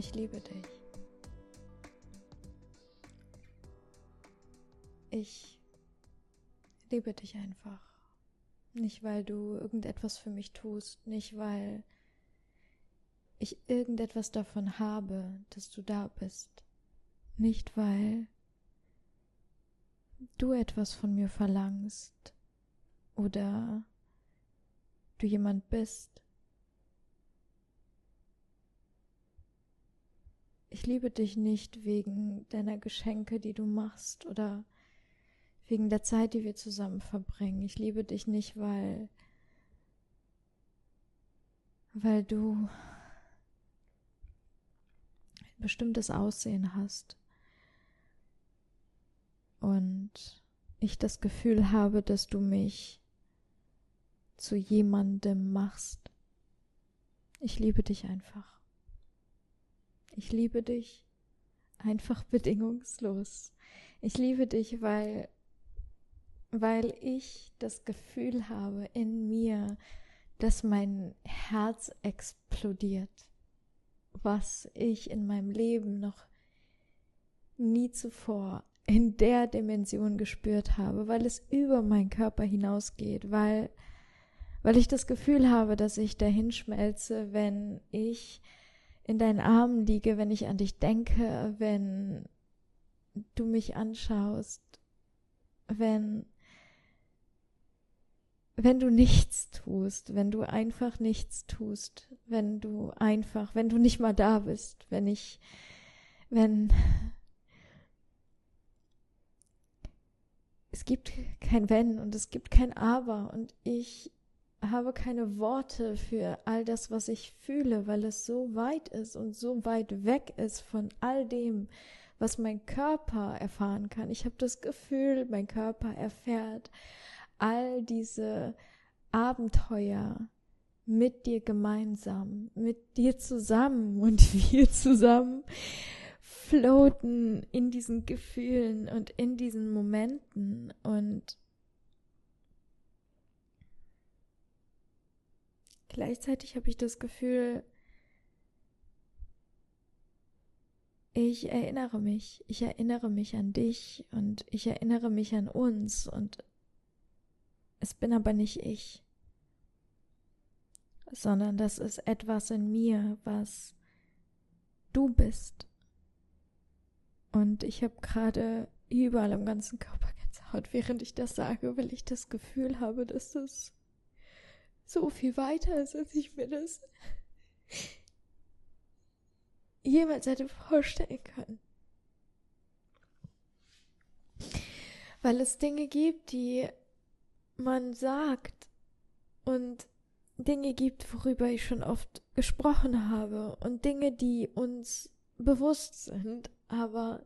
Ich liebe dich. Ich liebe dich einfach. Nicht, weil du irgendetwas für mich tust, nicht, weil ich irgendetwas davon habe, dass du da bist. Nicht, weil du etwas von mir verlangst oder du jemand bist. Ich liebe dich nicht wegen deiner Geschenke, die du machst oder wegen der Zeit, die wir zusammen verbringen. Ich liebe dich nicht, weil weil du ein bestimmtes Aussehen hast und ich das Gefühl habe, dass du mich zu jemandem machst. Ich liebe dich einfach. Ich liebe dich einfach bedingungslos. Ich liebe dich, weil weil ich das Gefühl habe in mir, dass mein Herz explodiert, was ich in meinem Leben noch nie zuvor in der Dimension gespürt habe, weil es über meinen Körper hinausgeht, weil weil ich das Gefühl habe, dass ich dahin schmelze, wenn ich in deinen Armen liege, wenn ich an dich denke, wenn du mich anschaust, wenn wenn du nichts tust, wenn du einfach nichts tust, wenn du einfach, wenn du nicht mal da bist, wenn ich, wenn es gibt kein Wenn und es gibt kein Aber und ich habe keine Worte für all das, was ich fühle, weil es so weit ist und so weit weg ist von all dem, was mein Körper erfahren kann. Ich habe das Gefühl, mein Körper erfährt all diese Abenteuer mit dir gemeinsam, mit dir zusammen und wir zusammen floaten in diesen Gefühlen und in diesen Momenten und gleichzeitig habe ich das Gefühl, ich erinnere mich, ich erinnere mich an dich und ich erinnere mich an uns und es bin aber nicht ich, sondern das ist etwas in mir, was du bist. Und ich habe gerade überall im ganzen Körper Gänsehaut, während ich das sage, weil ich das Gefühl habe, dass das so viel weiter ist, als ich mir das jemals hätte vorstellen können. Weil es Dinge gibt, die man sagt und Dinge gibt, worüber ich schon oft gesprochen habe und Dinge, die uns bewusst sind, aber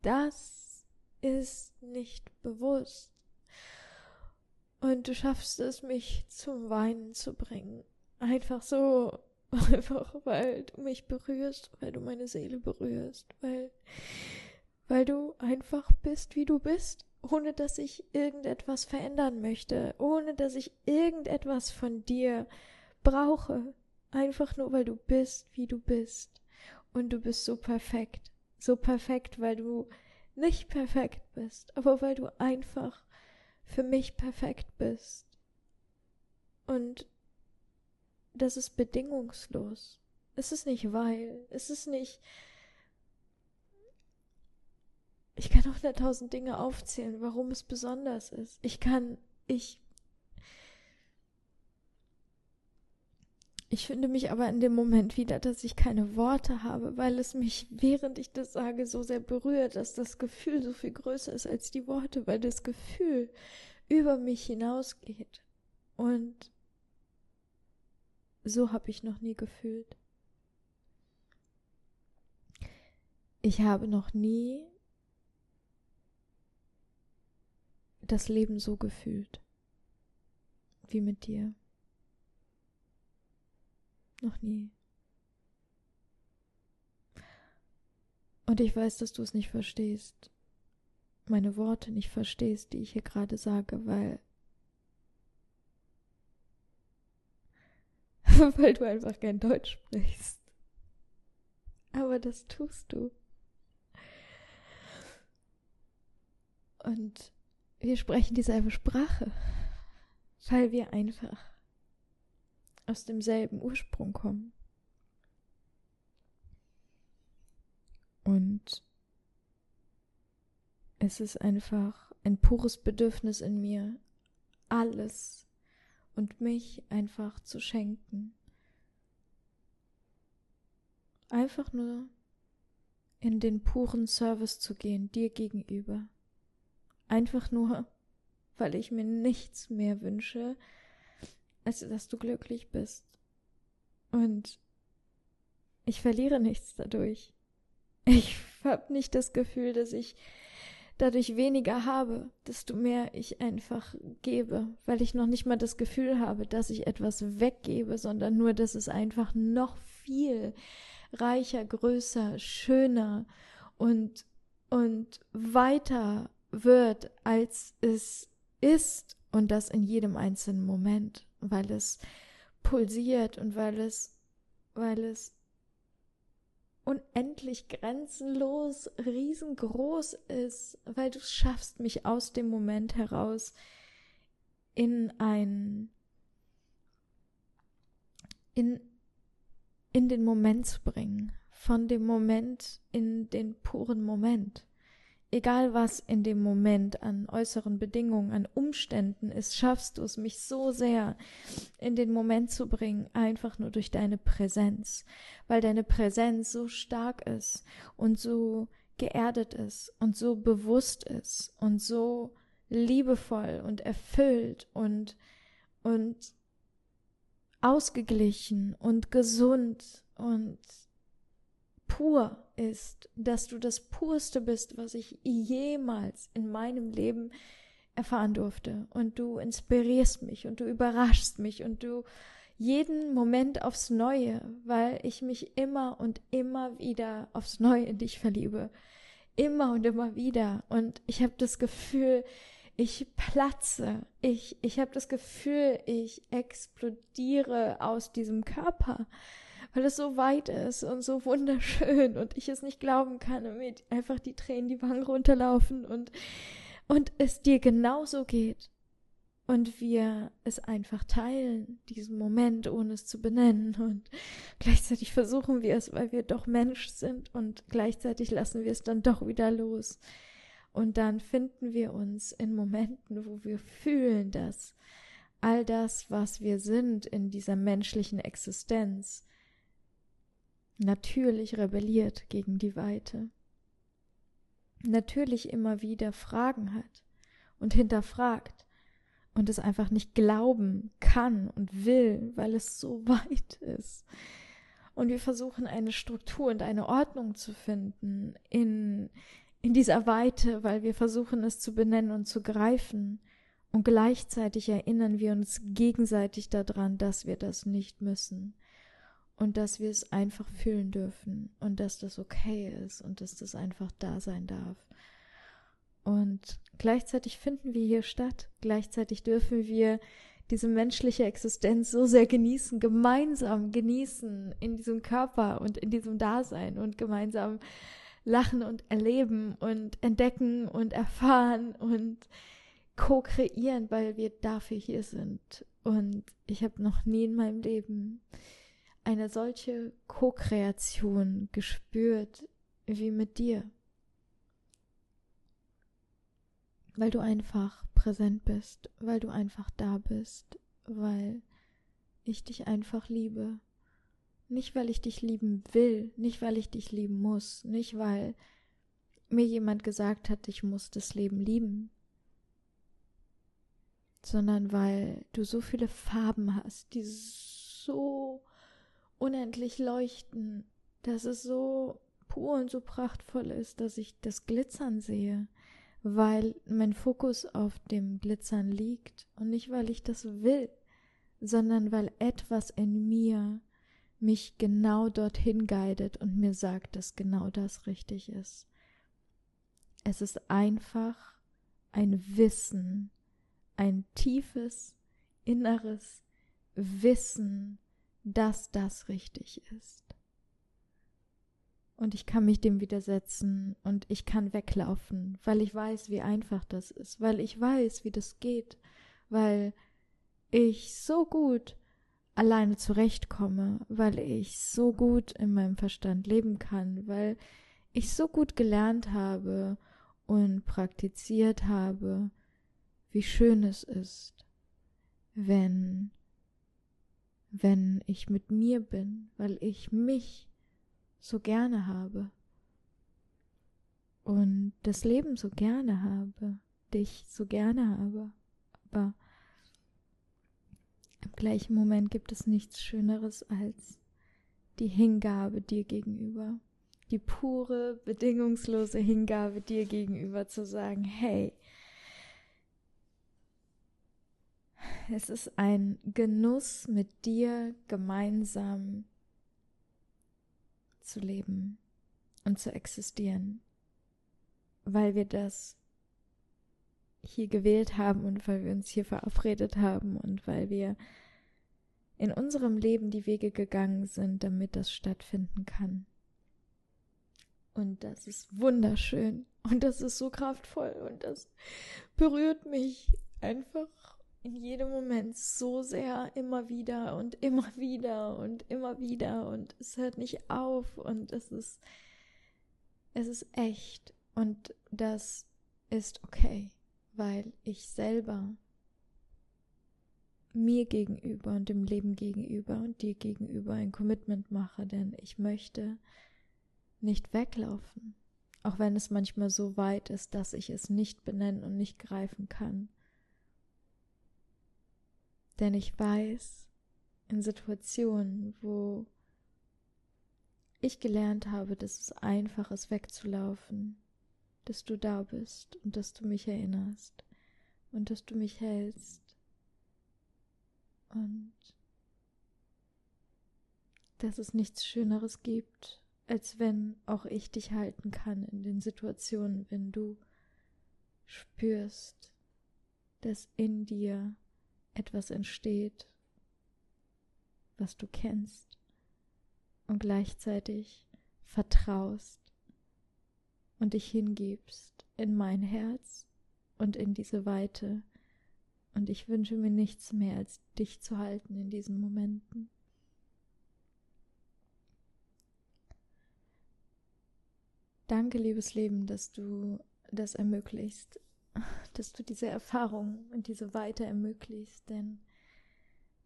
das ist nicht bewusst. Und du schaffst es, mich zum Weinen zu bringen. Einfach so, einfach weil du mich berührst, weil du meine Seele berührst, weil, weil du einfach bist, wie du bist ohne dass ich irgendetwas verändern möchte, ohne dass ich irgendetwas von dir brauche, einfach nur weil du bist, wie du bist. Und du bist so perfekt, so perfekt, weil du nicht perfekt bist, aber weil du einfach für mich perfekt bist. Und das ist bedingungslos. Es ist nicht weil, es ist nicht, ich kann hunderttausend Dinge aufzählen, warum es besonders ist. Ich kann, ich, ich finde mich aber in dem Moment wieder, dass ich keine Worte habe, weil es mich, während ich das sage, so sehr berührt, dass das Gefühl so viel größer ist als die Worte, weil das Gefühl über mich hinausgeht. Und so habe ich noch nie gefühlt. Ich habe noch nie das Leben so gefühlt wie mit dir. Noch nie. Und ich weiß, dass du es nicht verstehst, meine Worte nicht verstehst, die ich hier gerade sage, weil weil du einfach kein Deutsch sprichst. Aber das tust du. Und wir sprechen dieselbe Sprache, weil wir einfach aus demselben Ursprung kommen. Und es ist einfach ein pures Bedürfnis in mir, alles und mich einfach zu schenken. Einfach nur in den puren Service zu gehen, dir gegenüber. Einfach nur, weil ich mir nichts mehr wünsche, als dass du glücklich bist. Und ich verliere nichts dadurch. Ich habe nicht das Gefühl, dass ich dadurch weniger habe, desto mehr ich einfach gebe, weil ich noch nicht mal das Gefühl habe, dass ich etwas weggebe, sondern nur, dass es einfach noch viel reicher, größer, schöner und, und weiter wird, als es ist und das in jedem einzelnen Moment, weil es pulsiert und weil es, weil es unendlich grenzenlos, riesengroß ist, weil du schaffst, mich aus dem Moment heraus in ein, in, in den Moment zu bringen, von dem Moment in den puren Moment egal was in dem Moment an äußeren Bedingungen, an Umständen ist, schaffst du es, mich so sehr in den Moment zu bringen, einfach nur durch deine Präsenz, weil deine Präsenz so stark ist und so geerdet ist und so bewusst ist und so liebevoll und erfüllt und und ausgeglichen und gesund und pur ist, dass du das Purste bist, was ich jemals in meinem Leben erfahren durfte. Und du inspirierst mich und du überraschst mich und du jeden Moment aufs Neue, weil ich mich immer und immer wieder aufs Neue in dich verliebe. Immer und immer wieder. Und ich habe das Gefühl, ich platze. Ich, ich habe das Gefühl, ich explodiere aus diesem Körper weil es so weit ist und so wunderschön und ich es nicht glauben kann und mir einfach die Tränen die Wangen runterlaufen und, und es dir genauso geht und wir es einfach teilen, diesen Moment, ohne es zu benennen und gleichzeitig versuchen wir es, weil wir doch Mensch sind und gleichzeitig lassen wir es dann doch wieder los. Und dann finden wir uns in Momenten, wo wir fühlen, dass all das, was wir sind in dieser menschlichen Existenz, natürlich rebelliert gegen die Weite, natürlich immer wieder Fragen hat und hinterfragt und es einfach nicht glauben kann und will, weil es so weit ist. Und wir versuchen eine Struktur und eine Ordnung zu finden in, in dieser Weite, weil wir versuchen es zu benennen und zu greifen. Und gleichzeitig erinnern wir uns gegenseitig daran, dass wir das nicht müssen und dass wir es einfach fühlen dürfen und dass das okay ist und dass das einfach da sein darf. Und gleichzeitig finden wir hier statt, gleichzeitig dürfen wir diese menschliche Existenz so sehr genießen, gemeinsam genießen in diesem Körper und in diesem Dasein und gemeinsam lachen und erleben und entdecken und erfahren und co-kreieren, weil wir dafür hier sind. Und ich habe noch nie in meinem Leben eine solche Co-Kreation gespürt wie mit dir. Weil du einfach präsent bist, weil du einfach da bist, weil ich dich einfach liebe. Nicht, weil ich dich lieben will, nicht, weil ich dich lieben muss, nicht, weil mir jemand gesagt hat, ich muss das Leben lieben, sondern weil du so viele Farben hast, die so unendlich leuchten, dass es so pur und so prachtvoll ist, dass ich das Glitzern sehe, weil mein Fokus auf dem Glitzern liegt und nicht, weil ich das will, sondern weil etwas in mir mich genau dorthin guidet und mir sagt, dass genau das richtig ist. Es ist einfach ein Wissen, ein tiefes, inneres Wissen, dass das richtig ist. Und ich kann mich dem widersetzen und ich kann weglaufen, weil ich weiß, wie einfach das ist, weil ich weiß, wie das geht, weil ich so gut alleine zurechtkomme, weil ich so gut in meinem Verstand leben kann, weil ich so gut gelernt habe und praktiziert habe, wie schön es ist, wenn wenn ich mit mir bin, weil ich mich so gerne habe und das Leben so gerne habe, dich so gerne habe, aber im gleichen Moment gibt es nichts Schöneres als die Hingabe dir gegenüber, die pure, bedingungslose Hingabe dir gegenüber zu sagen, hey, es ist ein Genuss, mit dir gemeinsam zu leben und zu existieren, weil wir das hier gewählt haben und weil wir uns hier verabredet haben und weil wir in unserem Leben die Wege gegangen sind, damit das stattfinden kann. Und das ist wunderschön und das ist so kraftvoll und das berührt mich einfach in jedem Moment so sehr immer wieder und immer wieder und immer wieder und es hört nicht auf und es ist es ist echt und das ist okay, weil ich selber mir gegenüber und dem Leben gegenüber und dir gegenüber ein Commitment mache, denn ich möchte nicht weglaufen, auch wenn es manchmal so weit ist, dass ich es nicht benennen und nicht greifen kann. Denn ich weiß, in Situationen, wo ich gelernt habe, dass es einfach ist, wegzulaufen, dass du da bist und dass du mich erinnerst und dass du mich hältst. Und dass es nichts Schöneres gibt, als wenn auch ich dich halten kann in den Situationen, wenn du spürst, dass in dir etwas entsteht, was du kennst und gleichzeitig vertraust und dich hingibst in mein Herz und in diese Weite. Und ich wünsche mir nichts mehr, als dich zu halten in diesen Momenten. Danke, liebes Leben, dass du das ermöglicht, dass du diese Erfahrung und diese Weite ermöglicht, denn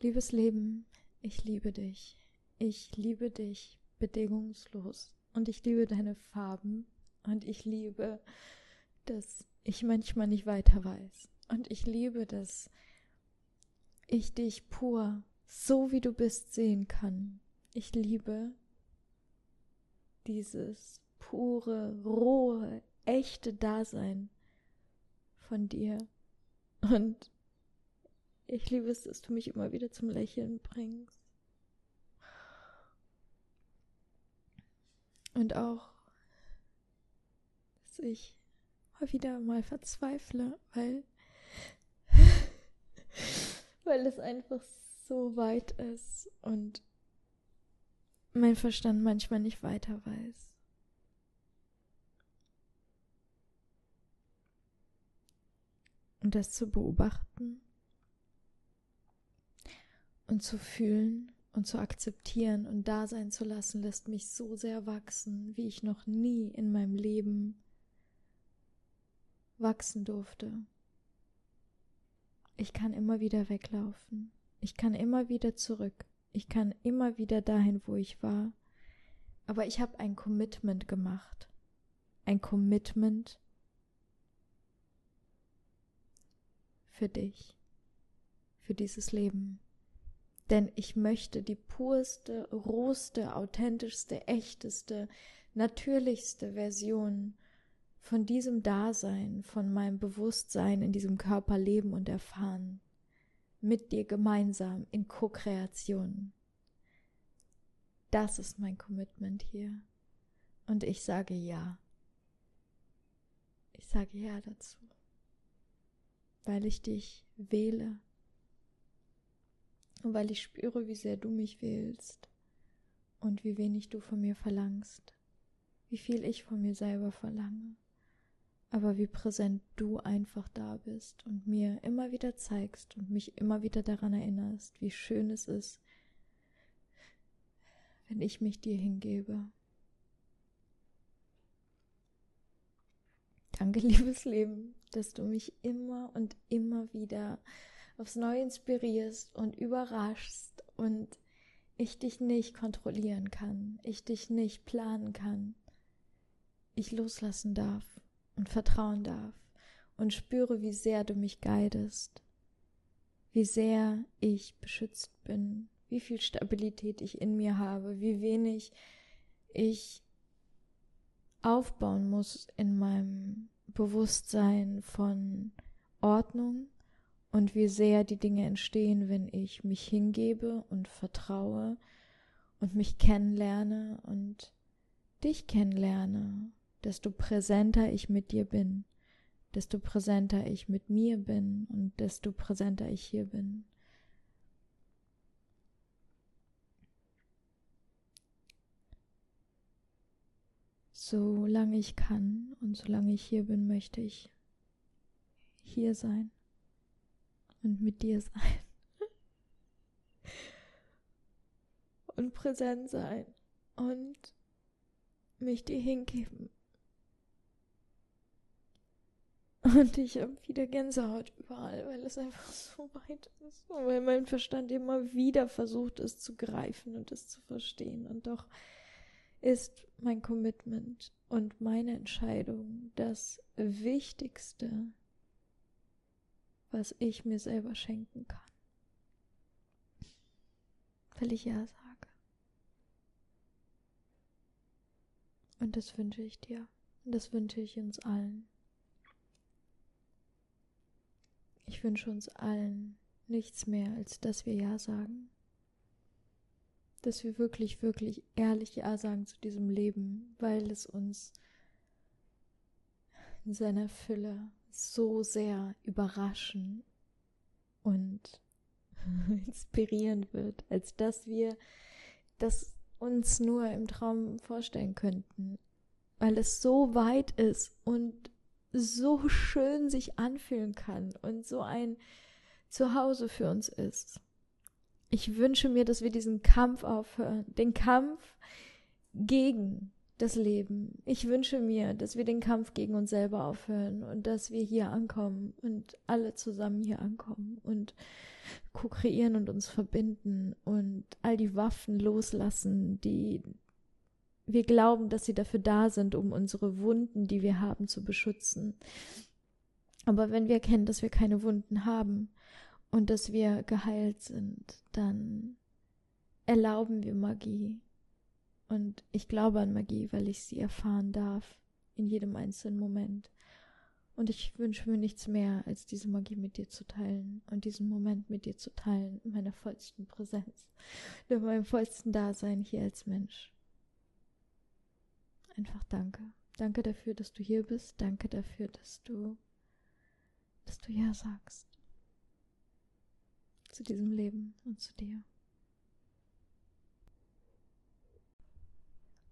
liebes Leben, ich liebe dich. Ich liebe dich bedingungslos und ich liebe deine Farben und ich liebe, dass ich manchmal nicht weiter weiß und ich liebe, dass ich dich pur, so wie du bist, sehen kann. Ich liebe dieses pure, rohe, echte Dasein von dir. Und ich liebe es, dass du mich immer wieder zum Lächeln bringst. Und auch, dass ich mal wieder mal verzweifle, weil, weil es einfach so weit ist und mein Verstand manchmal nicht weiter weiß. Und das zu beobachten und zu fühlen und zu akzeptieren und da sein zu lassen, lässt mich so sehr wachsen, wie ich noch nie in meinem Leben wachsen durfte. Ich kann immer wieder weglaufen. Ich kann immer wieder zurück. Ich kann immer wieder dahin, wo ich war. Aber ich habe ein Commitment gemacht. Ein Commitment für dich, für dieses Leben. Denn ich möchte die purste, rohste, authentischste, echteste, natürlichste Version von diesem Dasein, von meinem Bewusstsein in diesem Körper leben und erfahren. Mit dir gemeinsam in Co-Kreation. Das ist mein Commitment hier. Und ich sage ja. Ich sage ja dazu weil ich dich wähle, Und weil ich spüre, wie sehr du mich wählst und wie wenig du von mir verlangst, wie viel ich von mir selber verlange, aber wie präsent du einfach da bist und mir immer wieder zeigst und mich immer wieder daran erinnerst, wie schön es ist, wenn ich mich dir hingebe. Danke, liebes Leben, dass du mich immer und immer wieder aufs Neue inspirierst und überraschst und ich dich nicht kontrollieren kann, ich dich nicht planen kann, ich loslassen darf und vertrauen darf und spüre, wie sehr du mich guidest, wie sehr ich beschützt bin, wie viel Stabilität ich in mir habe, wie wenig ich aufbauen muss in meinem Bewusstsein von Ordnung und wie sehr die Dinge entstehen, wenn ich mich hingebe und vertraue und mich kennenlerne und dich kennenlerne, desto präsenter ich mit dir bin, desto präsenter ich mit mir bin und desto präsenter ich hier bin. Solange ich kann und solange ich hier bin, möchte ich hier sein und mit dir sein und präsent sein und mich dir hingeben. Und ich habe wieder Gänsehaut überall, weil es einfach so weit ist. Und weil mein Verstand immer wieder versucht, es zu greifen und es zu verstehen. Und doch ist mein Commitment und meine Entscheidung das Wichtigste, was ich mir selber schenken kann. Weil ich ja sage. Und das wünsche ich dir. Und das wünsche ich uns allen. Ich wünsche uns allen nichts mehr, als dass wir Ja sagen dass wir wirklich, wirklich ehrlich Ja sagen zu diesem Leben, weil es uns in seiner Fülle so sehr überraschen und inspirieren wird, als dass wir das uns nur im Traum vorstellen könnten, weil es so weit ist und so schön sich anfühlen kann und so ein Zuhause für uns ist ich wünsche mir, dass wir diesen Kampf aufhören, den Kampf gegen das Leben. Ich wünsche mir, dass wir den Kampf gegen uns selber aufhören und dass wir hier ankommen und alle zusammen hier ankommen und co-kreieren und uns verbinden und all die Waffen loslassen, die wir glauben, dass sie dafür da sind, um unsere Wunden, die wir haben, zu beschützen. Aber wenn wir erkennen, dass wir keine Wunden haben und dass wir geheilt sind, dann erlauben wir Magie. Und ich glaube an Magie, weil ich sie erfahren darf in jedem einzelnen Moment. Und ich wünsche mir nichts mehr, als diese Magie mit dir zu teilen und diesen Moment mit dir zu teilen, in meiner vollsten Präsenz, in meinem vollsten Dasein hier als Mensch. Einfach danke. Danke dafür, dass du hier bist. Danke dafür, dass du, dass du Ja sagst zu diesem Leben und zu dir.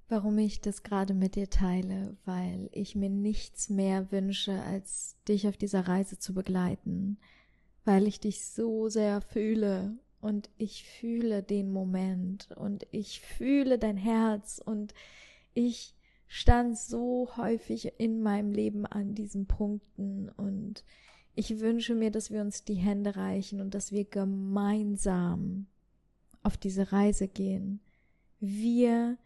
Warum ich das gerade mit dir teile, weil ich mir nichts mehr wünsche, als dich auf dieser Reise zu begleiten, weil ich dich so sehr fühle und ich fühle den Moment und ich fühle dein Herz und ich stand so häufig in meinem Leben an diesen Punkten und ich wünsche mir, dass wir uns die Hände reichen und dass wir gemeinsam auf diese Reise gehen. Wir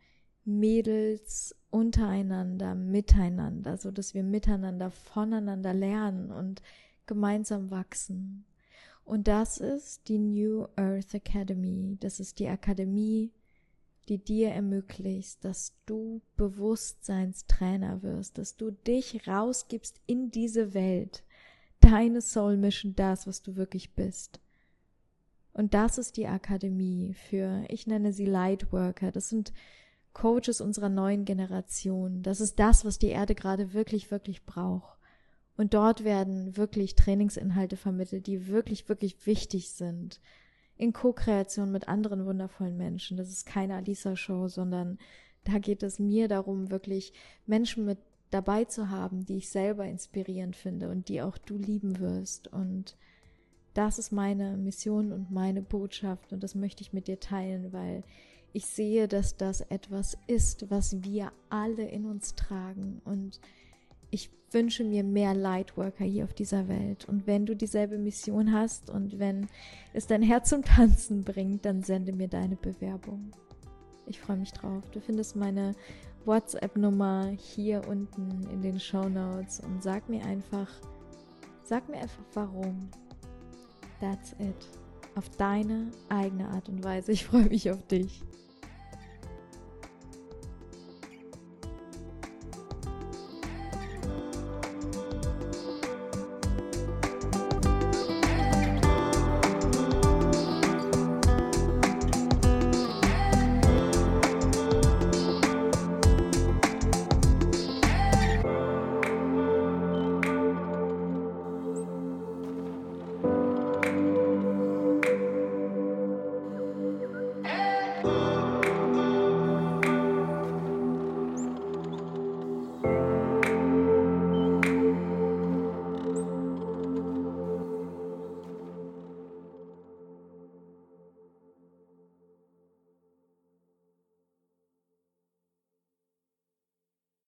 Mädels untereinander, miteinander, so dass wir miteinander voneinander lernen und gemeinsam wachsen. Und das ist die New Earth Academy. Das ist die Akademie, die dir ermöglicht, dass du Bewusstseinstrainer wirst, dass du dich rausgibst in diese Welt deine Soul Mission das, was du wirklich bist. Und das ist die Akademie für, ich nenne sie Lightworker. Das sind Coaches unserer neuen Generation. Das ist das, was die Erde gerade wirklich, wirklich braucht. Und dort werden wirklich Trainingsinhalte vermittelt, die wirklich, wirklich wichtig sind in Co-Kreation mit anderen wundervollen Menschen. Das ist keine Alisa-Show, sondern da geht es mir darum, wirklich Menschen mit dabei zu haben, die ich selber inspirierend finde und die auch du lieben wirst. Und das ist meine Mission und meine Botschaft und das möchte ich mit dir teilen, weil ich sehe, dass das etwas ist, was wir alle in uns tragen und ich wünsche mir mehr Lightworker hier auf dieser Welt. Und wenn du dieselbe Mission hast und wenn es dein Herz zum Tanzen bringt, dann sende mir deine Bewerbung. Ich freue mich drauf. Du findest meine WhatsApp-Nummer hier unten in den Show Notes und sag mir einfach, sag mir einfach warum. That's it. Auf deine eigene Art und Weise. Ich freue mich auf dich.